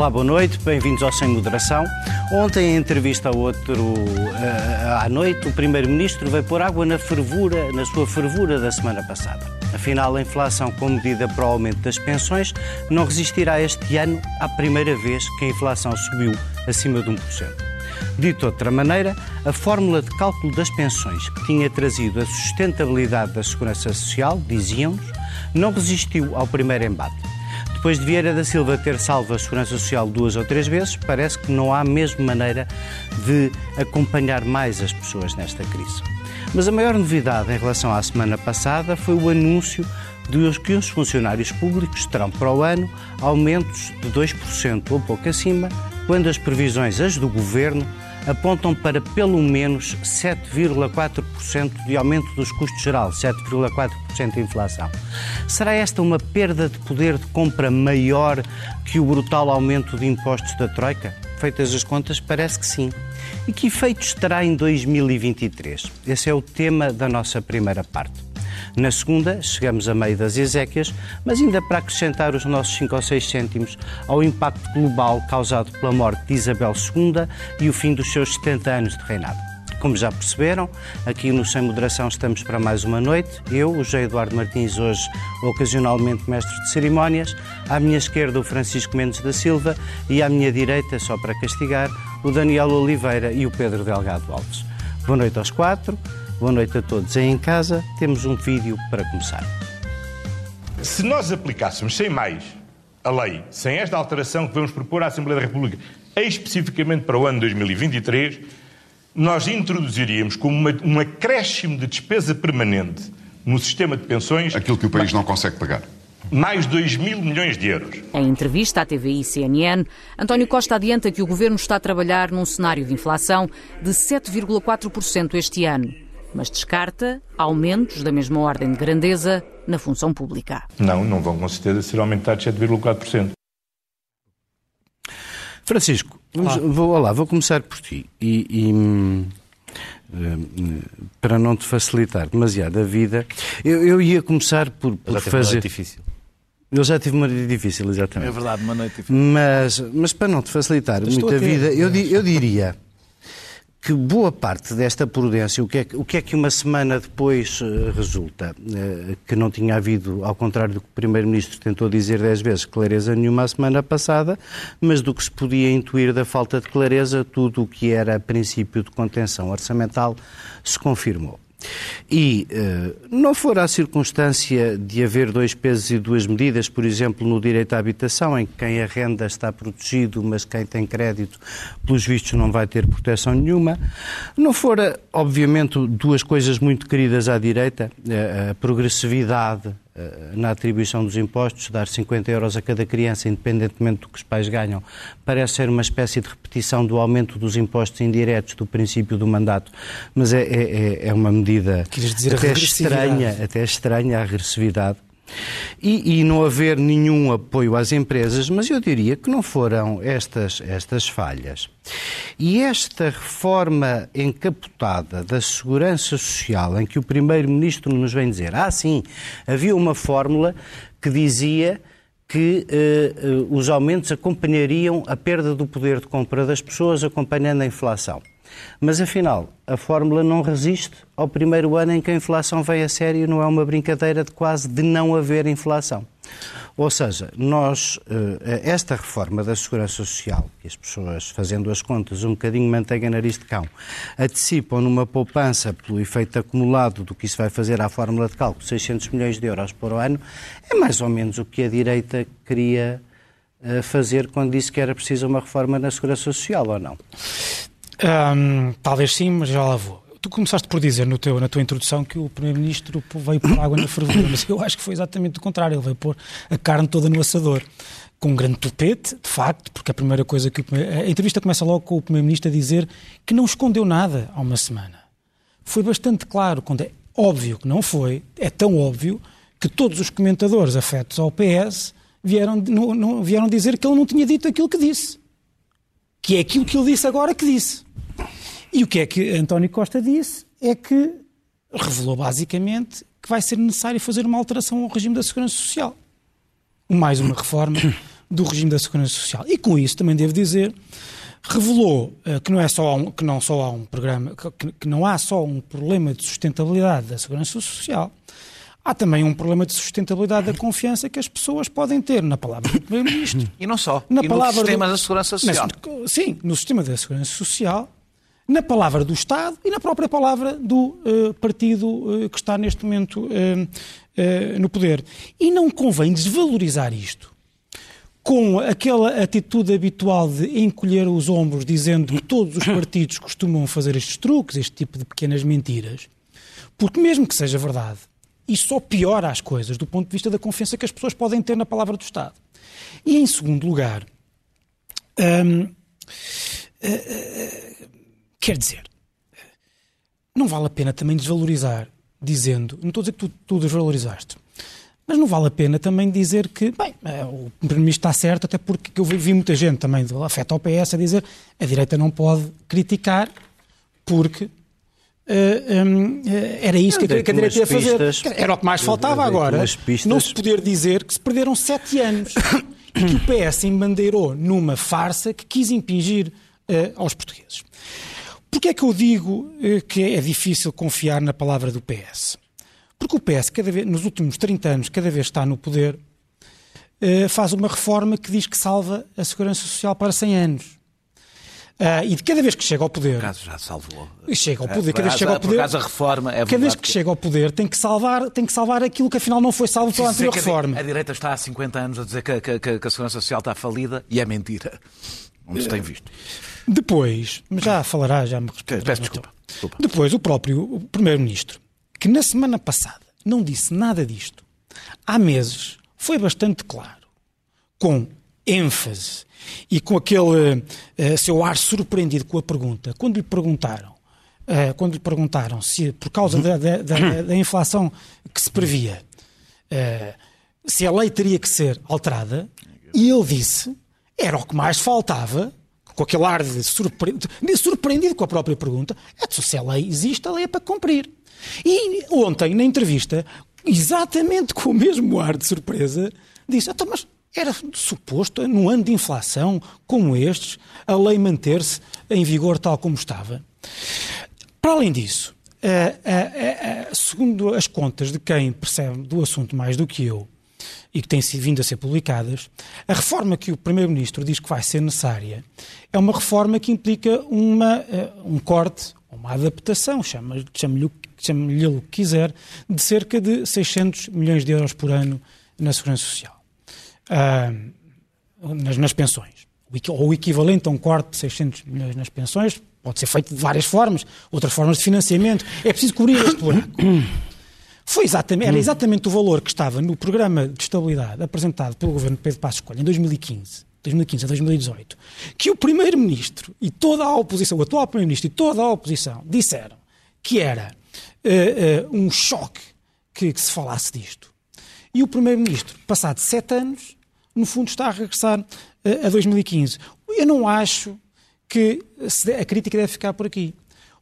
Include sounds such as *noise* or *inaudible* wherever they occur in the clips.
Olá, boa noite, bem-vindos ao Sem Moderação. Ontem, em entrevista ao outro uh, à noite, o Primeiro-Ministro veio pôr água na fervura, na sua fervura da semana passada. Afinal, a inflação, com medida para o aumento das pensões, não resistirá este ano à primeira vez que a inflação subiu acima de 1%. Dito de outra maneira, a fórmula de cálculo das pensões que tinha trazido a sustentabilidade da segurança social, diziam-nos, não resistiu ao primeiro embate. Depois de Vieira da Silva ter salvo a Segurança Social duas ou três vezes, parece que não há mesmo maneira de acompanhar mais as pessoas nesta crise. Mas a maior novidade em relação à semana passada foi o anúncio de que os funcionários públicos terão para o ano aumentos de 2% ou pouco acima, quando as previsões, as do Governo, apontam para pelo menos 7,4% de aumento dos custos gerais, 7,4% de inflação. Será esta uma perda de poder de compra maior que o brutal aumento de impostos da Troika? Feitas as contas, parece que sim. E que efeitos terá em 2023? Esse é o tema da nossa primeira parte. Na segunda, chegamos a meio das Ezequias, mas ainda para acrescentar os nossos 5 ou 6 cêntimos ao impacto global causado pela morte de Isabel II e o fim dos seus 70 anos de reinado. Como já perceberam, aqui no Sem Moderação estamos para mais uma noite. Eu, o José Eduardo Martins, hoje ocasionalmente mestre de cerimónias. À minha esquerda, o Francisco Mendes da Silva e à minha direita, só para castigar, o Daniel Oliveira e o Pedro Delgado Alves. Boa noite aos quatro. Boa noite a todos. Aí em casa temos um vídeo para começar. Se nós aplicássemos sem mais a lei, sem esta alteração que vamos propor à Assembleia da República, especificamente para o ano 2023, nós introduziríamos como uma, um acréscimo de despesa permanente no sistema de pensões. Aquilo que o país não consegue pagar mais 2 mil milhões de euros. Em entrevista à TVI e CNN, António Costa adianta que o governo está a trabalhar num cenário de inflação de 7,4% este ano mas descarta aumentos da mesma ordem de grandeza na função pública. Não, não vão com certeza ser aumentados 7,4%. Francisco, vamos, vou, olá, vou começar por ti. E, e hum, hum, para não te facilitar demasiado a vida, eu, eu ia começar por, por fazer. Uma noite difícil. Eu já tive uma noite difícil, exatamente. É verdade, uma noite difícil. Mas, mas para não te facilitar muito a vida, eu, eu diria que boa parte desta prudência, o que, é, o que é que uma semana depois uh, resulta? Uh, que não tinha havido, ao contrário do que o Primeiro-Ministro tentou dizer dez vezes, clareza nenhuma a semana passada, mas do que se podia intuir da falta de clareza, tudo o que era princípio de contenção orçamental se confirmou. E uh, não fora a circunstância de haver dois pesos e duas medidas, por exemplo, no direito à habitação, em que quem arrenda está protegido, mas quem tem crédito, pelos vistos, não vai ter proteção nenhuma, não fora, obviamente, duas coisas muito queridas à direita, a progressividade eh, na atribuição dos impostos, dar 50 euros a cada criança, independentemente do que os pais ganham, parece ser uma espécie de repetição do aumento dos impostos indiretos do princípio do mandato, mas é, é, é uma medida até estranha, até estranha a regressividade. E, e, não haver nenhum apoio às empresas, mas eu diria que não foram estas, estas falhas. E esta reforma encapotada da segurança social, em que o Primeiro-Ministro nos vem dizer, ah, sim, havia uma fórmula que dizia que uh, uh, os aumentos acompanhariam a perda do poder de compra das pessoas, acompanhando a inflação. Mas afinal, a fórmula não resiste ao primeiro ano em que a inflação vem a sério, não é uma brincadeira de quase de não haver inflação. Ou seja, nós, eh, esta reforma da Segurança Social, que as pessoas, fazendo as contas, um bocadinho manteiga nariz de cão, antecipam numa poupança pelo efeito acumulado do que isso vai fazer à fórmula de cálculo, 600 milhões de euros por ano, é mais ou menos o que a direita queria eh, fazer quando disse que era preciso uma reforma na Segurança Social, ou não? Um, talvez sim, mas já lá vou. Tu começaste por dizer no teu, na tua introdução que o Primeiro-Ministro veio pôr água na fervura, mas eu acho que foi exatamente o contrário. Ele veio pôr a carne toda no assador. Com um grande tupete, de facto, porque a primeira coisa que. A entrevista começa logo com o Primeiro-Ministro a dizer que não escondeu nada há uma semana. Foi bastante claro, quando é óbvio que não foi, é tão óbvio que todos os comentadores afetos ao PS vieram, não, não, vieram dizer que ele não tinha dito aquilo que disse. Que é aquilo que ele disse agora que disse. E o que é que António Costa disse é que revelou basicamente que vai ser necessário fazer uma alteração ao regime da segurança social. Mais uma reforma *coughs* do regime da Segurança Social. E com isso, também devo dizer, revelou uh, que não, é só um, que não só há um programa, que, que não há só um problema de sustentabilidade da Segurança Social, há também um problema de sustentabilidade da confiança que as pessoas podem ter na palavra do Primeiro-Ministro. E não só. Na e palavra no sistema do... da Segurança Social. Mas, sim, no sistema da Segurança Social, na palavra do Estado e na própria palavra do uh, partido uh, que está neste momento uh, no poder. E não convém desvalorizar isto com aquela atitude habitual de encolher os ombros, dizendo que todos os partidos costumam fazer estes truques, este tipo de pequenas mentiras, porque mesmo que seja verdade, isso só piora as coisas do ponto de vista da confiança que as pessoas podem ter na palavra do Estado. E em segundo lugar, hum, quer dizer, não vale a pena também desvalorizar, dizendo, não estou a dizer que tu, tu desvalorizaste, mas não vale a pena também dizer que, bem, eh, o Primeiro-Ministro está certo, até porque eu vi muita gente também, afeta ao PS, a dizer a direita não pode criticar porque um, eh, era isso que, a, que a direita ia fazer. Pistas, era o que mais faltava agora. Não se poder dizer que se perderam sete anos e que o PS embandeirou numa farsa que quis impingir uh, aos portugueses. Porquê é que eu digo uh, que é difícil confiar na palavra do PS? Porque o PS, cada vez, nos últimos 30 anos, cada vez está no poder, uh, faz uma reforma que diz que salva a segurança social para 100 anos. Uh, e de cada vez que chega ao poder. Por acaso já salvou. Chega ao poder, cada vez que chega ao poder. Por a reforma é Cada vez que, que, chega ao poder tem que salvar, tem que salvar aquilo que afinal não foi salvo pela anterior reforma. A, direita está há 50 anos a dizer que, que, que, a segurança social está falida e é mentira. Onde se tem visto. Depois, mas já falará, já me responderá. Peço desculpa. desculpa. Depois, o próprio Primeiro-Ministro que na semana passada não disse nada disto, há meses foi bastante claro, com ênfase e com aquele uh, seu ar surpreendido com a pergunta, quando lhe perguntaram, uh, quando lhe perguntaram se por causa da, da, da, *clears throat* da inflação que se previa, uh, se a lei teria que ser alterada, e ele disse, era o que mais faltava, com aquele ar de surpreendido, surpreendido com a própria pergunta, é se a lei existe, a lei é para cumprir. E ontem, na entrevista, exatamente com o mesmo ar de surpresa, disse: então, mas era suposto, num ano de inflação como estes, a lei manter-se em vigor tal como estava. Para além disso, segundo as contas de quem percebe do assunto mais do que eu e que têm vindo a ser publicadas, a reforma que o Primeiro-Ministro diz que vai ser necessária é uma reforma que implica uma, eh, um corte, uma adaptação, chame-lhe o que quiser, de cerca de 600 milhões de euros por ano na Segurança Social, uh, nas, nas, pensões. Ou o equivalente a um corte de 600 milhões nas pensões, pode ser feito de várias formas, outras formas de financiamento. É preciso cobrir este buraco. Foi exatamente, era exatamente o valor que estava no programa de estabilidade apresentado pelo governo de Pedro Passos Coelho em 2015, 2015 a 2018, que o primeiro-ministro e toda a oposição, o atual primeiro-ministro e toda a oposição disseram que era uh, uh, um choque que, que, se falasse disto. E o Primeiro-Ministro, passado sete anos, no fundo está a regressar uh, a 2015. Eu não acho que a crítica deve ficar por aqui.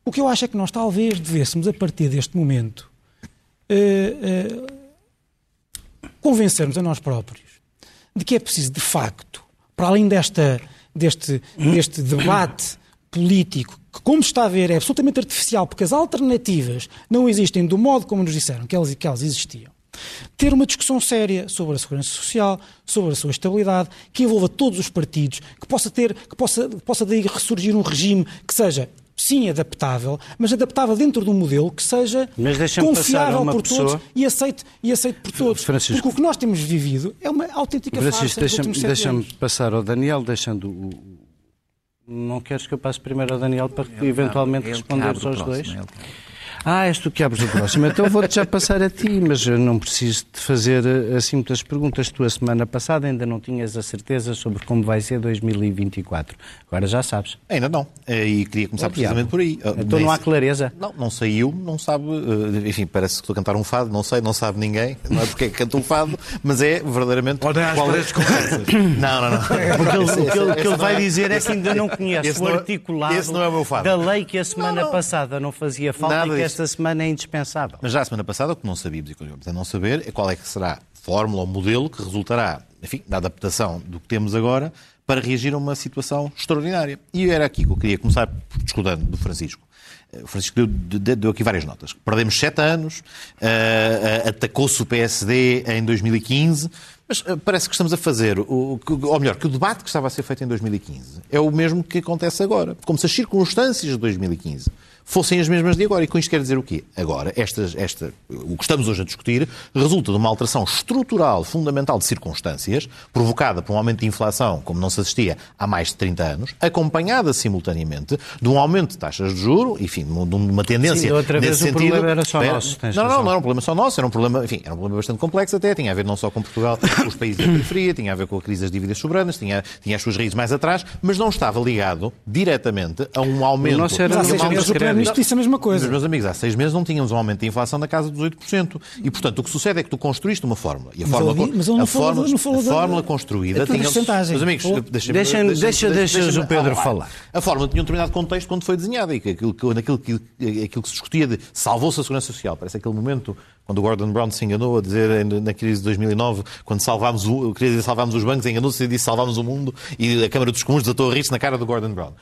O que eu acho é que nós talvez devêssemos, a partir deste momento, convencermos a nós próprios de que é preciso, de facto, para além desta, deste, deste debate político que, como está a ver, é absolutamente artificial, porque as alternativas não existem do modo como nos disseram que elas, que elas existiam. Ter uma discussão séria sobre a segurança social, sobre a sua estabilidade, que envolva todos os partidos, que possa ter, que possa, possa daí ressurgir um regime que seja sim adaptável, mas adaptável dentro de um modelo que seja confiável por pessoa... todos e aceite, e aceite por todos. Francisco... Porque o que nós temos vivido é uma autêntica Francisco, deixa-me deixa passar ao Daniel, deixando o, não queres que eu passe primeiro ao Daniel para ele eventualmente responder aos dois? Ah, és tu que abres o próximo. Então vou-te já passar a ti, mas eu não preciso de fazer eh, assim muitas perguntas. Tu, a semana passada, ainda não tinhas a certeza sobre como vai ser 2024. Agora já sabes. Ainda não. Eh, e queria começar precisamente por aí. Então não há clareza? Não, não saiu, não sabe. Eh, enfim, parece que estou a cantar um fado, não sei, não sabe ninguém. Não é porque é que canto um fado, mas é verdadeiramente. Olha às qual é... conversas. *coughs* Não, não, não. *laughs* o que ele, ele vai é- dizer é que ainda não conhece o é- articulado é da lei que a semana passada não fazia falta e que esta semana é indispensável. Mas já a semana passada o que não sabíamos e continuamos a não saber é qual é que será a fórmula ou modelo que resultará enfim, da adaptação do que temos agora para reagir a uma situação extraordinária. E era aqui que eu queria começar discordando do Francisco. O Francisco deu, deu, aqui várias notas. Perdemos sete anos, uh, atacou-se o PSD em 2015, mas parece que estamos a fazer, o, ou melhor, que o debate que estava a ser feito em 2015 é o mesmo que acontece agora. Como se as circunstâncias de 2015 fossem as mesmas de agora. E com isto quer dizer o quê? Agora, esta, esta, o que estamos hoje a discutir resulta de uma alteração estrutural, fundamental de circunstâncias, provocada por um aumento de inflação, como não se assistia há mais de 30 anos, acompanhada simultaneamente de um aumento de taxas de juro, enfim, de uma tendência Sim, outra vez nesse o sentido. problema era só era, nosso. Não, não, não era um problema só nosso, era um problema, enfim, era um problema bastante complexo até, tinha a ver não só com Portugal, com os países da periferia, tinha a ver com a crise das dívidas soberanas, tinha, tinha as suas raízes mais atrás, mas não estava ligado diretamente a um aumento... O nosso era Mas Primeiro-Ministro disse a mesma coisa. Mas, meus amigos, há seis meses não tínhamos um aumento de inflação na casa dos 8%. E, portanto, o que sucede é que tu construíste uma fórmula. E a Mas fórmula, ele- mas ele não a falou fórmula, não falou a fórmula construída da tua tinha... Meus amigos. Deixa-me- deixa- deixas deixa-me- o Pedro ah, falar. A fórmula tinha um determinado contexto quando foi desenhada e que aquilo, que- naquilo que, aquilo que se discutia de salvou-se a segurança social. Parece aquele momento quando o Gordon Brown se enganou a dizer na crise de 2009, quando salvámos, o, queria dizer salvámos os bancos, enganou-se e disse salvámos o mundo e a Câmara dos Comuns desatou a rir-se na cara do Gordon Brown.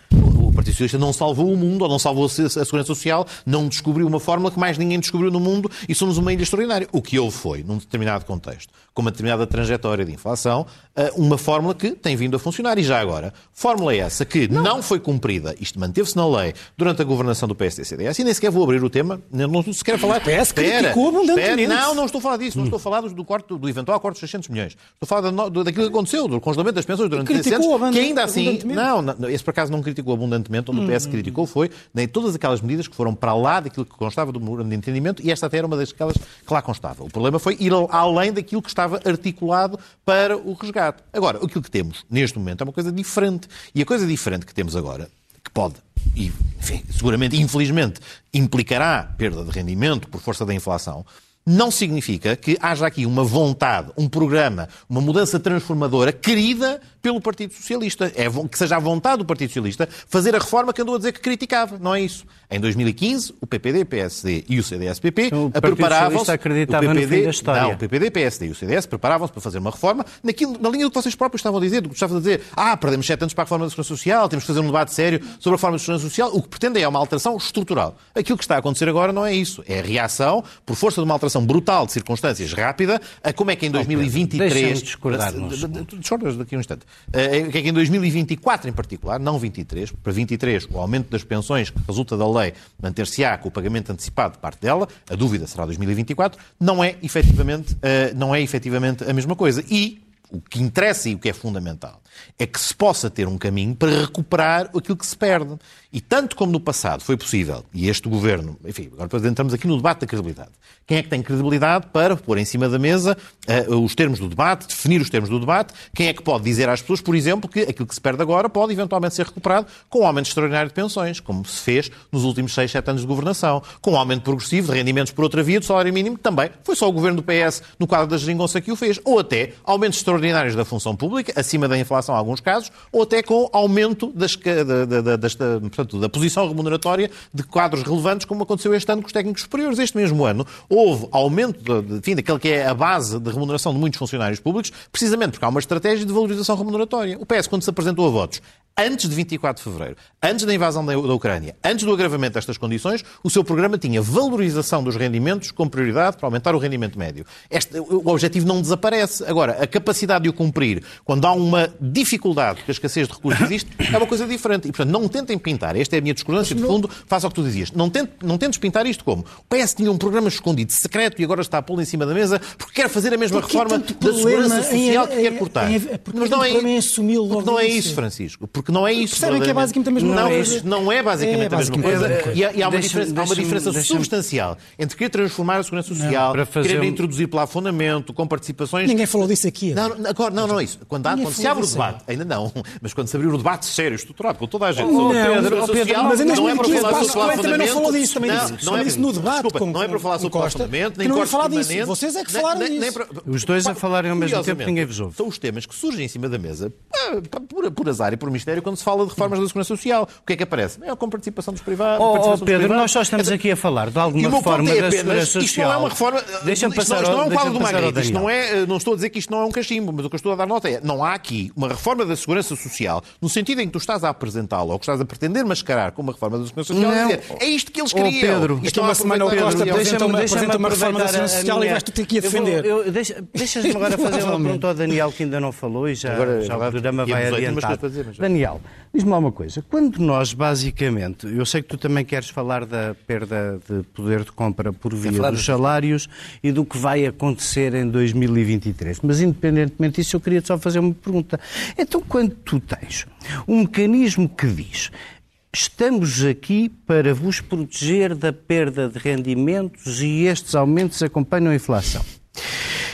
Partido Socialista não salvou o mundo, ou não salvou a segurança social, não descobriu uma fórmula que mais ninguém descobriu no mundo e somos uma ilha extraordinária. O que houve foi, num determinado contexto, com uma determinada trajetória de inflação, eh, uma fórmula que tem vindo a funcionar. E já agora, fórmula essa que não, foi cumprida, isto manteve-se na lei durante a governação do PSD-CDS, e nem sequer vou abrir o tema, não, não se quer falar... PS Espera, criticou abundantemente. espera. Não, não estou a falar disso, não estou a falar do, corte, do eventual corte de 600 milhões. Estou a falar da daquilo que aconteceu, do congelamento das pensões durante Criticou 16 anos, que ainda assim... Não, não, esse por acaso não criticou abundantemente, onde o PS criticou foi nem todas aquelas medidas que foram para lá daquilo que constava do memorando de entendimento, e esta até era uma daquelas que lá constava. O problema foi ir além daquilo que estava articulado para o resgate. Agora, aquilo que temos neste momento é uma coisa diferente. E a coisa diferente que temos agora, que pode, e, enfim, seguramente, infelizmente, implicará perda de rendimento por força da inflação, não significa que haja aqui uma vontade, um programa, uma mudança transformadora querida pelo Partido Socialista. É que seja a vontade do Partido Socialista fazer a reforma que andou a dizer que criticava. Não é isso. Em 2015, o PPD, PSD e o CDS-PP Então, o preparavam-se... O no fim. Não, o PPD, PSD e o CDS preparavam-se para fazer uma reforma naquilo, na linha do que vocês próprios estavam a dizer, do que estavam a dizer. Ah, perdemos sete anos para a reforma da Segurança Social, temos que fazer um debate sério sobre a reforma da Segurança Social. O que pretendem é uma alteração estrutural. Aquilo que está a acontecer agora não é isso. É a reação, por força de uma alteração brutal de circunstâncias rápida, a como é que em 2023... deixa-me discordar Discordas daqui a um instante. Eh, O que é que em 2024 em particular, não 23, para 23 o aumento das pensões que resulta da lei manter-se-á com o pagamento antecipado de parte dela, a dúvida será 2024, não é efetivamente, eh, não é efetivamente a mesma coisa. E o que interessa e o que é fundamental é que se possa ter um caminho para recuperar aquilo que se perde. E tanto como no passado foi possível, e este governo, enfim, agora entramos aqui no debate da credibilidade. Quem é que tem credibilidade para pôr em cima da mesa eh, os termos do debate, definir os termos do debate? Quem é que pode dizer às pessoas, por exemplo, que aquilo que se perde agora pode eventualmente ser recuperado com um aumento extraordinário de pensões, como se fez nos últimos 6, 7 anos de governação, com um aumento progressivo de rendimentos por outra via do salário mínimo, que também foi só o governo do PS no quadro da geringonça que o fez, ou até aumentos extraordinários da função pública, acima da inflação em alguns casos, ou até com aumento das, da, da, da, portanto, da posição remuneratória de quadros relevantes, como aconteceu este ano com os técnicos superiores. Este mesmo ano houve aumento daquele que é a base de remuneração de muitos funcionários públicos, precisamente porque há uma estratégia de valorização remuneratória. O PS, quando se apresentou a votos, antes de 24 de fevereiro, antes da invasão da, Ucrânia, antes do agravamento destas condições, o seu programa tinha valorização dos rendimentos com prioridade para aumentar o rendimento médio. Este, o objetivo não desaparece. Agora, a capacidade de o cumprir quando há uma dificuldade que a escassez de recursos *coughs* existe é uma coisa diferente. E, portanto, não tentem pintar, esta é a minha discordância de fundo, face ao que tu dizias, não, tente, não tentes pintar isto como o PS tinha um programa escondido, secreto, e agora está a pô-lo em cima da mesa porque quer fazer a mesma Porque reforma da segurança em- social que em- quer cortar. em- porque Mas não é, porque não é no início. isso, Francisco. Porque não é isso. Percebem que é basicamente a mesma não, coisa. Não é basicamente É a mesma coisa. E há, uma diferença, há uma diferença substancial entre querer transformar a segurança social, para fazer querer um- introduzir plafonamento, com participações. Ninguém falou disso aqui. Não, não, agora, não, não é isso. Quando, há, quando se abre o. debate, ainda não, *laughs* mas quando se abrir o debate sério, estruturado, com toda a gente, Oh, a Pedro, oh, Pedro, social, mas em não é para 2015 falar sobre Passos Coelho também não falou disso, também disse- não, também disse no debate desculpa, com- não é para falar sobre Costa, plafonamento, que nem não ia cortes falar disso. Vocês é que nem- falaram nem- nem disso. para- Os dois a falarem ao mesmo tempo, ninguém vos ouve. São os temas que surgem em cima da mesa, por, por azar e por mistério, quando se fala de reformas da Segurança Social. O que é que aparece? É com participação dos privados. Oh, Pedro, privados. nós só estamos aqui a falar de o alguma reforma é da Segurança isto não Social. é uma reforma. Deixa-me isto passar não, isto não é um quadro do Magritte. Isto não, é, não estou a dizer que isto não é um cachimbo, mas o que eu estou a dar nota é não há aqui uma reforma da Segurança Social no sentido em que tu estás a apresentá-la ou que estás a pretender mascarar com uma reforma da Segurança Social e Não. dizer é isto que eles Oh, queriam. Pedro, Isto a não uma semana o Costa apresenta uma, apresenta uma reforma da Segurança Social e minha- vais tu ter que Eu defender. eu- Deixas-me agora fazer uma pergunta ao Daniel que ainda não falou e já, Agora, já o programa vai adiantar. dizer, mas. Daniel, diz-me lá uma coisa. Quando nós, basicamente, eu sei que tu também queres falar da perda de poder de compra por via dos- salários e do que vai acontecer em 2023. Mas, independentemente disso, eu queria só fazer uma pergunta. Então, quando tu tens um mecanismo que diz Estamos aqui para vos proteger da perda de rendimentos e estes aumentos acompanham a inflação.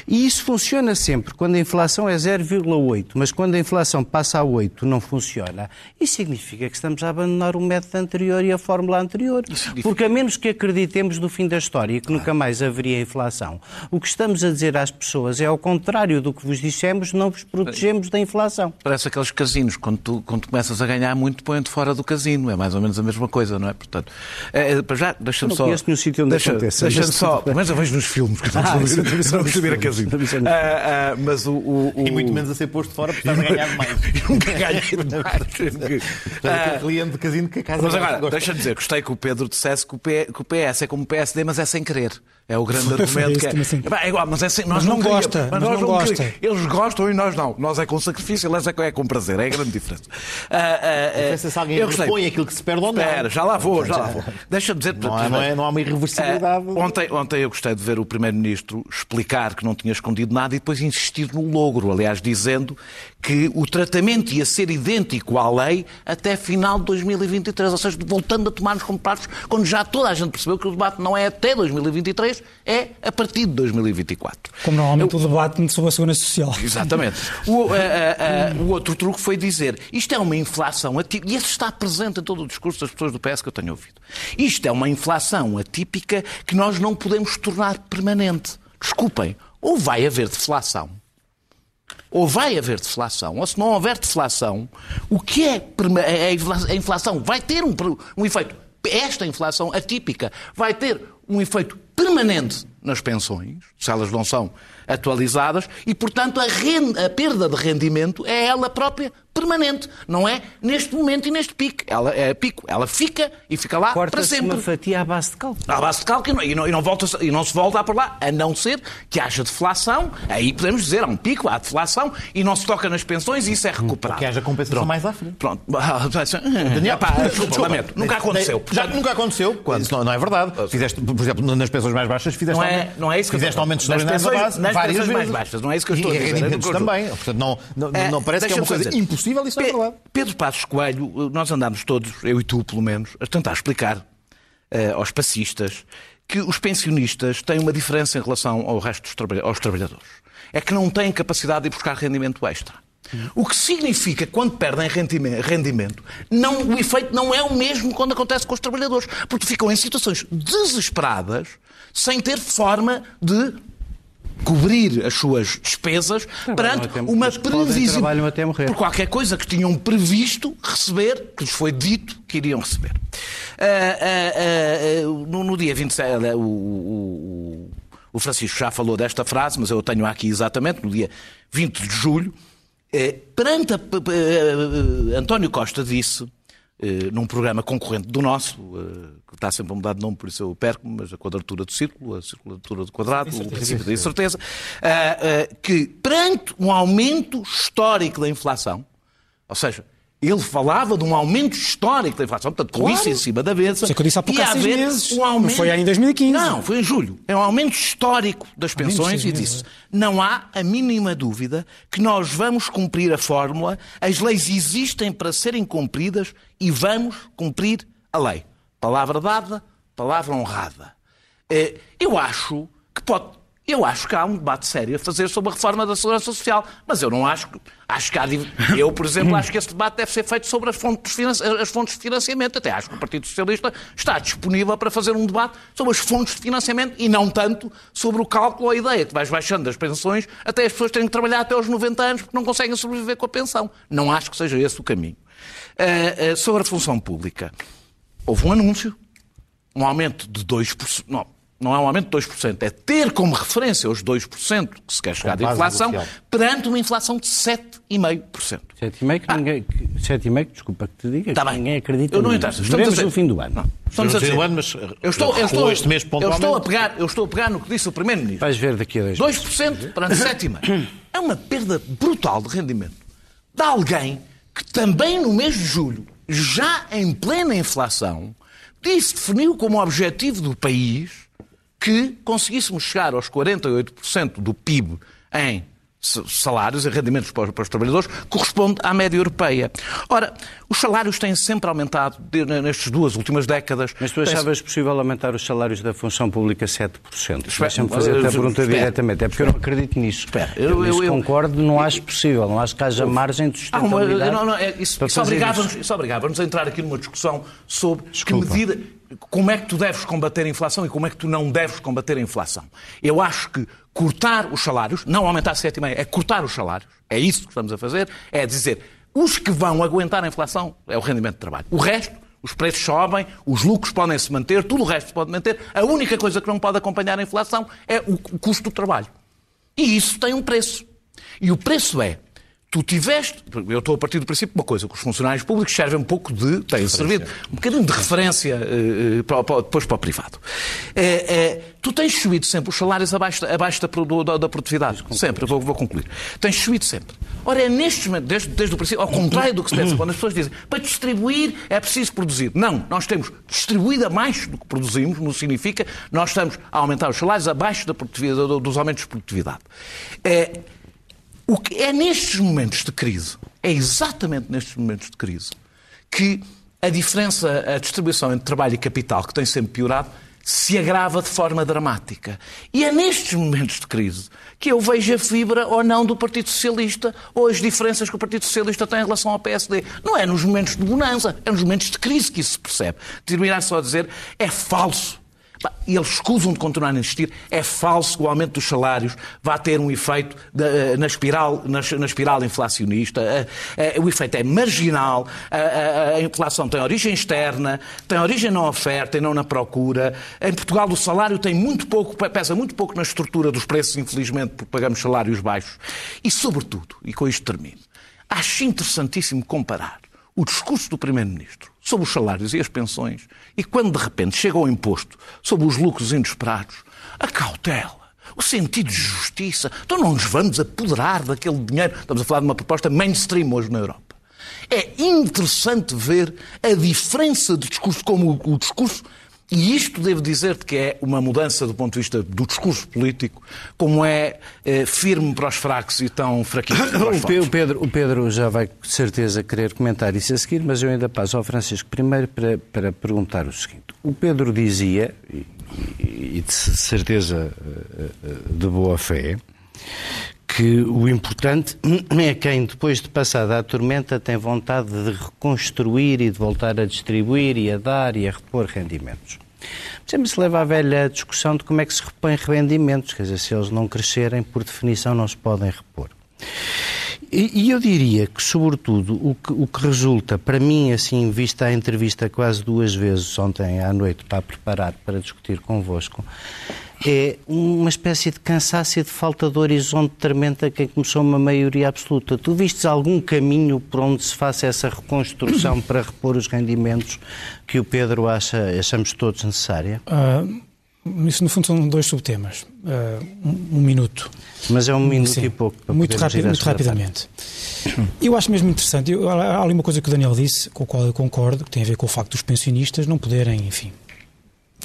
E isso funciona sempre quando a inflação é 0,8, mas quando a inflação passa a 8 não funciona. Isso significa que estamos a abandonar o método anterior e a fórmula anterior. Porque a menos que acreditemos no fim da história e que nunca mais haveria inflação, o que estamos a dizer às pessoas é ao contrário do que vos dissemos, não vos protegemos da inflação. Parece aqueles casinos, quando tu, quando tu começas a ganhar muito, põem-te fora do casino. É mais ou menos a mesma coisa, não é? Portanto, é, é, para já, deixa-me Eu não só. conheço nenhum sítio onde deixa, aconteça, Deixa-me só. Mas eu vejo nos filmes que Ah, estamos isso também são a nos subir nos *laughs* Ah, ah, mas o. o, o E muito menos a ser posto fora porque estás a ganhar *laughs* *laughs* demais. Nunca ganhei demais. Portanto, aquele cliente de casino que a casa Mas agora, deixa-me dizer, gostei que o Pedro dissesse que o, P- que o PS é como o PSD, mas é sem querer. É o grande *laughs* Foi argumento que é. Epá, é igual, mas é sem, nós Mas não queríamos, gosta, mas mas nós não queríamos. gosta. Eles gostam e nós não. Nós é com sacrifício, eles é com- é com prazer. É a grande diferença. Ah, ah, Pensa se alguém eu repõe aquilo que se perde ou não. Espera, já lá vou, já lá vou. Deixa-me dizer... Não há, não, é, não há uma irreversibilidade. Eh, ontem, ontem eu gostei de ver o Primeiro-Ministro explicar que não tinha escondido nada e depois insistir no logro, aliás, dizendo que o tratamento ia ser idêntico à lei até final de 2023, ou seja, voltando a tomar-nos como pratos, quando já toda a gente percebeu que o debate não é até 2023, é a partir de 2024. Como normalmente o debate sobre a Segurança Social. Exatamente. O, eh, eh, eh, o outro truque foi dizer isto é uma inflação atípica, e esse está presente em todo o discurso das pessoas do PS que eu tenho ouvido. Isto é uma inflação atípica que nós não podemos tornar permanente. Desculpem, ou vai haver deflação, ou vai haver deflação, ou se não houver deflação, o que é perma- é a infla- a inflação? Vai ter um, um efeito. Esta inflação atípica vai ter um efeito permanente nas pensões, se elas não são atualizadas, e, portanto, a, ren- a perda de rendimento é ela própria permanente. Não é neste momento e neste pico. Ela é pico. Ela fica e fica lá para sempre. uma fatia à base de cálculo. À base de cálculo e não, e não, volta, e não se volta a por lá, a não ser que haja deflação, aí podemos dizer, há um pico, há deflação, e não se toca nas pensões e isso é recuperado. Que haja compensação Pronto. mais à frente. Pronto. *laughs* Daniel, desculpa, lamento. Nunca aconteceu. Já nunca aconteceu. Isso não, não é verdade. Fizeste, por exemplo, nas pensões mais baixas, fizeste, Não é, não é isso que fizeste a aumentos extraordinários base nas várias mais baixas, não é isso que eu estou a E dizer, é também. Portanto, não, não, É, não parece que é uma coisa dizer. Impossível, isso é Pe- verdade. Pedro Passos Coelho, nós andámos todos, eu e tu pelo menos, a tentar explicar eh, aos passistas que os pensionistas têm uma diferença em relação ao resto dos trabalha- aos trabalhadores. É que não têm capacidade de buscar rendimento extra. O que significa que quando perdem rendime- rendimento, não, o efeito não é o mesmo quando acontece com os trabalhadores. Porque ficam em situações desesperadas, sem ter forma de cobrir as suas despesas perante até- uma trabalham morrer. Por qualquer coisa que tinham previsto receber, que lhes foi dito que iriam receber. Ah, ah, ah, no, no dia 27, o, o, o- o Francisco já falou desta frase, mas eu a tenho aqui exatamente, no dia 20 de julho, eh, perante a, p- eh, António Costa disse, eh, num programa concorrente do nosso, eh, está sempre a mudar de nome, por isso eu perco-me, mas a quadratura do círculo, a circulatura do quadrado, o princípio da incerteza, ah, ah, que perante um aumento histórico da inflação, ou seja, ele falava de um aumento histórico da inflação, portanto, com Claro. isso em cima da mesa. Isso é que eu disse há pouco, há meses. Um Não aumento... foi em 2015. Não, foi em julho. É um aumento histórico das pensões e disse: não há a mínima dúvida que nós vamos cumprir a fórmula, as leis existem para serem cumpridas e vamos cumprir a lei. Palavra dada, palavra honrada. Eh, Eu acho que pode. Eu acho que há um debate sério a fazer sobre a reforma da Segurança Social, mas eu não acho que. Acho que há. *laughs* Eu, por exemplo, acho que esse debate deve ser feito sobre as fontes, as fontes de financiamento. Até acho que o Partido Socialista está disponível para fazer um debate sobre as fontes de financiamento e não tanto sobre o cálculo ou a ideia que vais baixando as pensões até as pessoas terem que trabalhar até aos 90 anos porque não conseguem sobreviver com a pensão. Não acho que seja esse o caminho. Uh, uh, sobre a função pública, houve um anúncio, um aumento de 2%. Não, não é um aumento de 2%, é ter como referência os 2% que se quer chegar de inflação perante uma inflação de 7,5%. 7,5% que ah. ninguém. 7,5%, desculpa que te diga, tá que ninguém acredita. Eu não entendo. Estamos dizer, no fim do ano. Não, estamos a dizer, ano, mas eu estou, eu estou, este mês eu estou a pegar, eu estou a pegar no que disse o primeiro-ministro. Vais ver daqui a dois 2% perante 7,5%. É uma perda brutal de rendimento de alguém que também no mês de julho, já em plena inflação, disse definiu como objetivo do país que conseguíssemos chegar aos 48% do PIB em salários e rendimentos para, os trabalhadores corresponde à média europeia. Ora, os salários têm sempre aumentado nestas duas últimas décadas. Mas tu achavas Tem... possível aumentar os salários da função pública 7%? Deixa-me fazer a pergunta espera, diretamente. É porque eu não acredito nisso. Espera, eu, eu, eu concordo, não acho possível. Não acho que haja margem de sustentabilidade. Ah, não, não, é, isso, isso obrigava-nos obrigava a entrar aqui numa discussão sobre Desculpa. que medida como é que tu deves combater a inflação e como é que tu não deves combater a inflação. Eu acho que cortar os salários, não aumentar 7,5, é cortar os salários, é isso que estamos a fazer, é dizer, os que vão aguentar a inflação é o rendimento de trabalho. O resto, os preços sobem, os lucros podem se manter, tudo o resto se pode manter. A única coisa que não pode acompanhar a inflação é o custo do trabalho. E isso tem um preço. E o preço é tu tiveste, eu estou a partir do princípio de uma coisa, que os funcionários públicos servem um pouco de, têm servido um bocadinho de referência uh, para, para, depois para o privado. É, tu tens subido sempre os salários abaixo, abaixo da, da, da produtividade. Sempre, vou, vou, concluir. Tens subido sempre. Ora, é neste momento, desde, desde o princípio, ao contrário do que se pensa, quando as pessoas dizem para distribuir é preciso produzir. Não, nós temos distribuído abaixo do que produzimos, não significa nós estamos a aumentar os salários abaixo da produtividade, dos aumentos de produtividade. O que é nestes momentos de crise, é exatamente nestes momentos de crise, que a diferença, a distribuição entre trabalho e capital, que tem sempre piorado, se agrava de forma dramática. E é nestes momentos de crise que eu vejo a fibra ou não do Partido Socialista ou as diferenças que o Partido Socialista tem em relação ao PSD. Não é nos momentos de bonança, é nos momentos de crise que isso se percebe. Terminar só a dizer é falso e eles escusam de continuar a insistir, é falso que o aumento dos salários vá ter um efeito de, na, espiral, na, na, espiral inflacionista. O efeito é marginal, a, a, inflação tem origem externa, tem origem na oferta e não na procura. Em Portugal o salário tem muito pouco, pesa muito pouco na estrutura dos preços, infelizmente, porque pagamos salários baixos. E, sobretudo, e com isto termino, acho interessantíssimo comparar o discurso do Primeiro-Ministro sobre os salários e as pensões e quando de repente chega ao imposto sobre os lucros inesperados, a cautela, o sentido de justiça, então não nos vamos apoderar daquele dinheiro. Estamos a falar de uma proposta mainstream hoje na Europa. É interessante ver a diferença de discurso, como o discurso e isto devo dizer-te que é uma mudança do ponto de vista do discurso político, como é, é firme para os fracos e tão fraquinho para *coughs* os o Pedro, o Pedro já vai com certeza querer comentar isso a seguir, mas eu ainda passo ao Francisco primeiro para, para perguntar o seguinte. O Pedro dizia, e, e de certeza eh, eh, de boa fé, que o importante *clears throat* é quem, depois de passada a tormenta, tem vontade de reconstruir e de voltar a distribuir e a dar e a repor rendimentos. Sempre se leva à velha discussão de como é que se repõe rendimentos, quer dizer, se eles não crescerem, por definição, não se podem repor. E, eu diria que, sobretudo, o que, o que resulta, para mim, assim, vista a entrevista quase duas vezes ontem à noite para preparar para discutir convosco, é uma espécie de cansaço e de falta de horizonte tremendo a quem começou uma maioria absoluta. Tu vistes algum caminho por onde se faça essa reconstrução para repor os rendimentos que o Pedro acha, achamos todos necessária? Uh, isso, no fundo, são dois subtemas. Uh, um, um, minuto. Mas é um minuto Sim, e pouco. Para muito, rápido, muito rapidamente. Eu acho mesmo interessante. Eu, há ali uma coisa que o Daniel disse, com a qual eu concordo, que tem a ver com o facto dos pensionistas não poderem, enfim,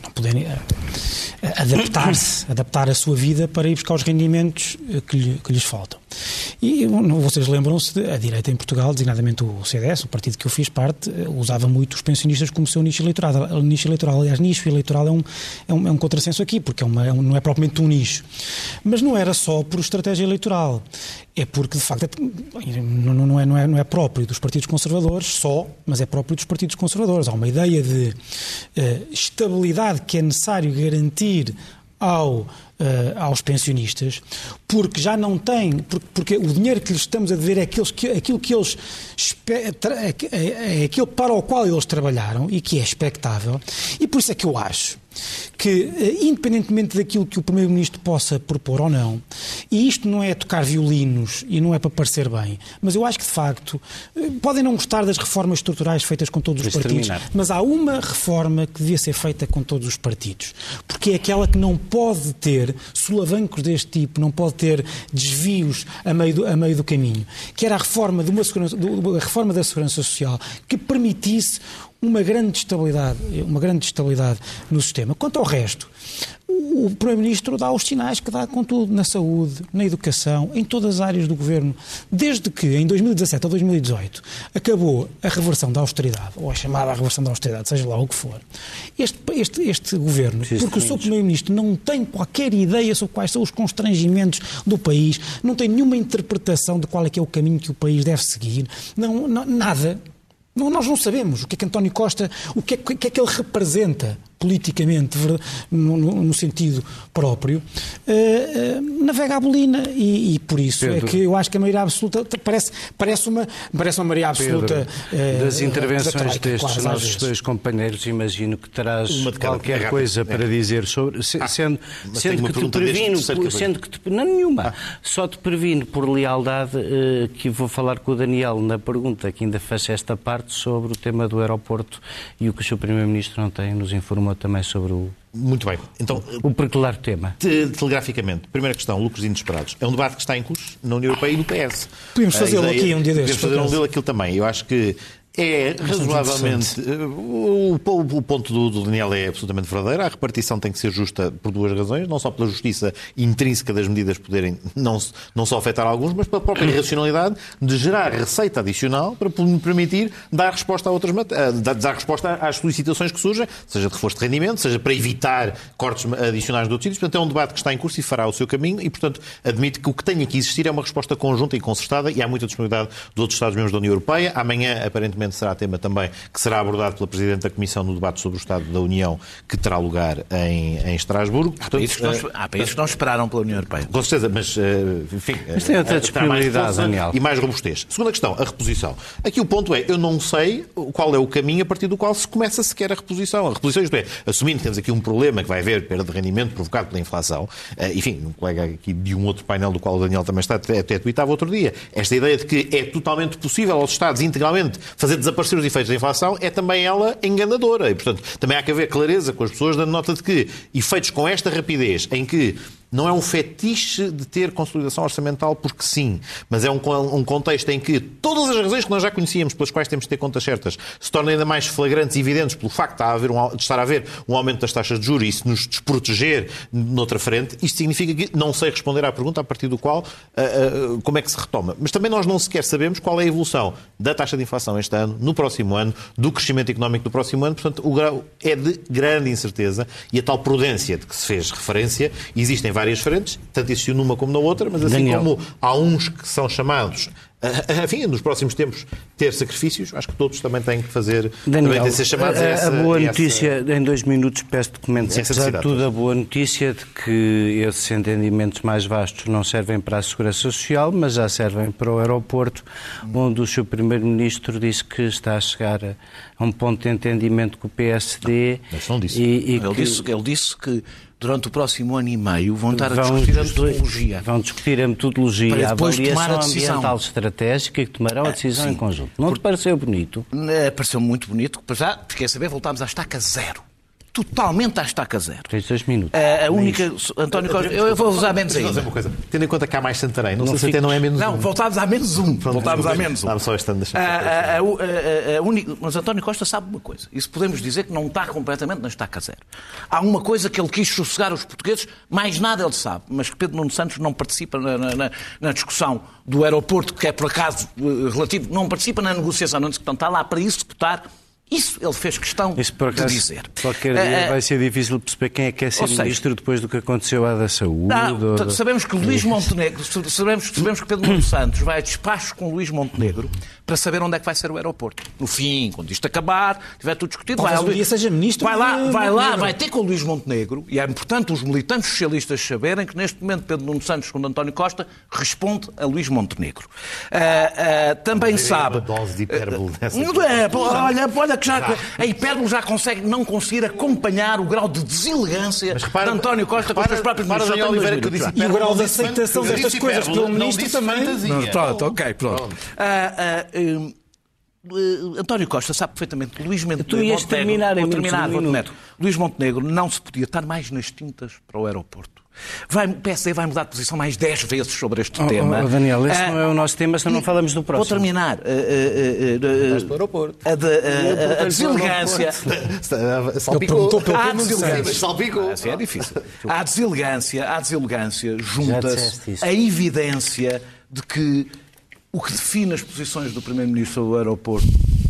não poderem uh, adaptar-se, adaptar a sua vida para ir buscar os rendimentos eh, que, lhe, que lhes faltam. E vocês lembram-se, a direita em Portugal, designadamente o CDS, o partido que eu fiz parte, eh, usava muito os pensionistas como seu nicho eleitoral. Nicho eleitoral aliás, nicho eleitoral é um, é um, é um contrassenso aqui, porque é uma, é um, não é propriamente um nicho. Mas não era só por estratégia eleitoral. É porque, de facto, é, não, não, é, não, é, não é próprio dos partidos conservadores só, mas é próprio dos partidos conservadores. Há uma ideia de uh, estabilidade que é necessário garantir ao aos pensionistas, porque já não têm, porque, porque, o dinheiro que lhes estamos a dever é, aqueles que, aquilo que eles é, é, é aquilo para o qual eles trabalharam e que é expectável, e por isso é que eu acho que, eh, independentemente daquilo que o Primeiro-Ministro possa propor ou não, e isto não é tocar violinos e não é para parecer bem, mas eu acho que, de facto, eh, podem não gostar das reformas estruturais feitas com todos os partidos, terminar. mas há uma reforma que devia ser feita com todos os partidos, porque é aquela que não pode ter solavancos deste tipo, não pode ter desvios a meio do, a meio do caminho, que era a reforma, de uma segurança, a reforma da Segurança Social, que permitisse uma grande estabilidade, uma grande estabilidade no sistema. Quanto ao resto, o Primeiro-Ministro dá os sinais que dá, contudo, na saúde, na educação, em todas as áreas do governo. Desde que, em 2017 ou 2018, acabou a reversão da austeridade, ou a chamada reversão da austeridade, seja lá o que for, este, este, este governo, porque o seu Primeiro-Ministro não tem qualquer ideia sobre quais são os constrangimentos do país, não tem nenhuma interpretação de qual é que é o caminho que o país deve seguir, não, não nada. Nós não sabemos o que é que António Costa, o que é, o que, é que ele representa politicamente, no, no sentido próprio, uh, uh, navega a bolina. E, e por isso é Pedro. é que eu acho que a maioria absoluta parece, parece, uma, parece uma maioria absoluta. Pedro, uh, das intervenções destes nossos dois companheiros, imagino que terás qualquer coisa para dizer sobre. Se, ah, sendo, sendo que te previno, sendo que te, não nenhuma, ah. só te previno por lealdade que vou falar com o Daniel na pergunta que ainda faz esta parte sobre o tema do aeroporto e o que o seu Primeiro-Ministro não tem nos informou também sobre o. Muito bem. Então, o particular tema. Te, telegraficamente, primeira questão, lucros inesperados. É um debate que está em curso na União Europeia e no PS. Podemos fazê-lo aqui um dia destes. Podemos fazer um dele aquilo também. Eu acho que é razoavelmente. Eh, o, o, o, ponto do, do, Daniel é absolutamente verdadeiro. A repartição tem que ser justa por duas razões. Não só pela justiça intrínseca das medidas poderem não, não só afetar alguns, mas pela própria *coughs* racionalidade de gerar receita adicional para permitir dar resposta a outras dar resposta às solicitações que surgem, seja de reforço de rendimento, seja para evitar cortes adicionais de outros sítios. Portanto, é um debate que está em curso e fará o seu caminho e, portanto, admite que o que tem que existir é uma resposta conjunta e concertada e há muita disponibilidade de outros Estados-membros da União Europeia. Amanhã, aparentemente, será tema também que será abordado pela Presidente da Comissão no debate sobre o Estado da União, que terá lugar em, em Estrasburgo. Há, Portanto, países que não, uh, há países que não esperaram pela União Europeia. Com certeza, mas, uh, enfim... Mas tem outra disponibilidade, Daniel. E mais robustez. Segunda questão, a reposição. Aqui o ponto é, eu não sei qual é o caminho a partir do qual se começa sequer a reposição. A reposição, isto é, assumindo que temos aqui um problema que vai haver perda de rendimento provocado pela inflação, enfim, um colega aqui de um outro painel do qual o Daniel também está, até, até tweetava outro dia, esta ideia de que é totalmente possível aos Estados integralmente fazer desaparecer os efeitos da inflação é também ela enganadora. E, portanto, também há que haver clareza com as pessoas, dando nota de que efeitos com esta rapidez, em que não é um fetiche de ter consolidação orçamental porque sim, mas é um, um, contexto em que todas as razões que nós já conhecíamos pelas quais temos de ter contas certas se tornam ainda mais flagrantes e evidentes pelo facto de, haver um, de estar a haver um aumento das taxas de juros e isso nos desproteger noutra frente, isto significa que não sei responder à pergunta a partir do qual uh, uh, como é que se retoma. Mas também nós não sequer sabemos qual é a evolução da taxa de inflação este ano, no próximo ano, do crescimento económico do próximo ano, portanto o grau é de grande incerteza e a tal prudência de que se fez referência, existem várias frentes, tanto existiu numa como na outra, mas assim Daniel. como há uns que são chamados enfim, nos próximos tempos ter sacrifícios, acho que todos também têm que fazer, Daniel, também têm ser chamados a, a, essa, a boa notícia, essa, em dois minutos peço documentos, apesar de tudo, a boa notícia de que esses entendimentos mais vastos não servem para a segurança social, mas já servem para o aeroporto, onde o seu primeiro-ministro disse que está a chegar a um ponto de entendimento com o PSD. Não, não disse. E, e ele, que... disse, ele disse que durante o próximo ano e meio, vão estar vão a discutir a metodologia. Vão discutir a metodologia, a avaliação a ambiental estratégica e tomarão a decisão ah, em conjunto. Não Por... te pareceu bonito? Eh, pareceu muito bonito. Já, fiquei a saber, voltámos à estaca zero totalmente à estaca zero. Tens dois minutos. A, a única. António Costa. Eu, eu vou usar menos ainda. Uma coisa. Tendo em conta que há mais Santarém, não, não sei se até não é menos não, um. Não, voltámos a menos um. voltámos a menos um. só este ano a, a, a, a, única, Mas António Costa sabe uma coisa. Isso podemos dizer que não está completamente na estaca zero. Há uma coisa que ele quis sossegar os portugueses, mais nada ele sabe. Mas que Pedro Nuno Santos não participa na, na, na discussão do aeroporto, que é por acaso eh, relativo, não participa na negociação. Não, está lá para executar Isso ele fez questão Isso, por acaso, de dizer. Qualquer dia Uh, uh, vai ser difícil perceber quem é que é ser seja, ministro depois do que aconteceu à da saúde. Não, ou- sabemos que Luís Montenegro, sabemos, sabemos que Pedro Nuno Santos vai a despacho com Luís Montenegro para saber onde é que vai ser o aeroporto. No fim, quando isto acabar, tiver tudo discutido, Talvez vai um dia seja ministro Vai lá, de vai lá, vai ter com o Luís Montenegro, e é importante os militantes socialistas saberem que neste momento Pedro Nuno Santos, segundo António Costa, responde a Luís Montenegro. Ah, ah, também sabe. uma dose de hipérbole dessa. Não é, olha, olha que já, a hipérbole já consegue não conseguir acompanhar o grau de deselegância Mas repara- de António Costa com os repara- seus próprios repara, ministros. Oliveira, que disse. E o grau de aceitação destas coisas pelo ministro também. Não, pronto, ok, pronto. Ah, ah, hum, eh, António Costa sabe perfeitamente que Luís Montenegro. Tu ias terminar em vou vou terminar. Luís Montenegro não se podia estar mais nas tintas para o aeroporto. Vai, o PSD vai mudar de posição mais 10 vezes sobre este Oh, tema. oh, Daniel, esse Ah, não é o nosso tema, senão não falamos do próximo. Vou terminar. Ah, ah, ah, do aeroporto. a, de- a- a- a deselegância. Salpicou. Há deselegância. Santos. Salpicou. Assim é difícil. À deselegância, à deselegância junta-se a evidência de que o que define as posições do Primeiro-Ministro do aeroporto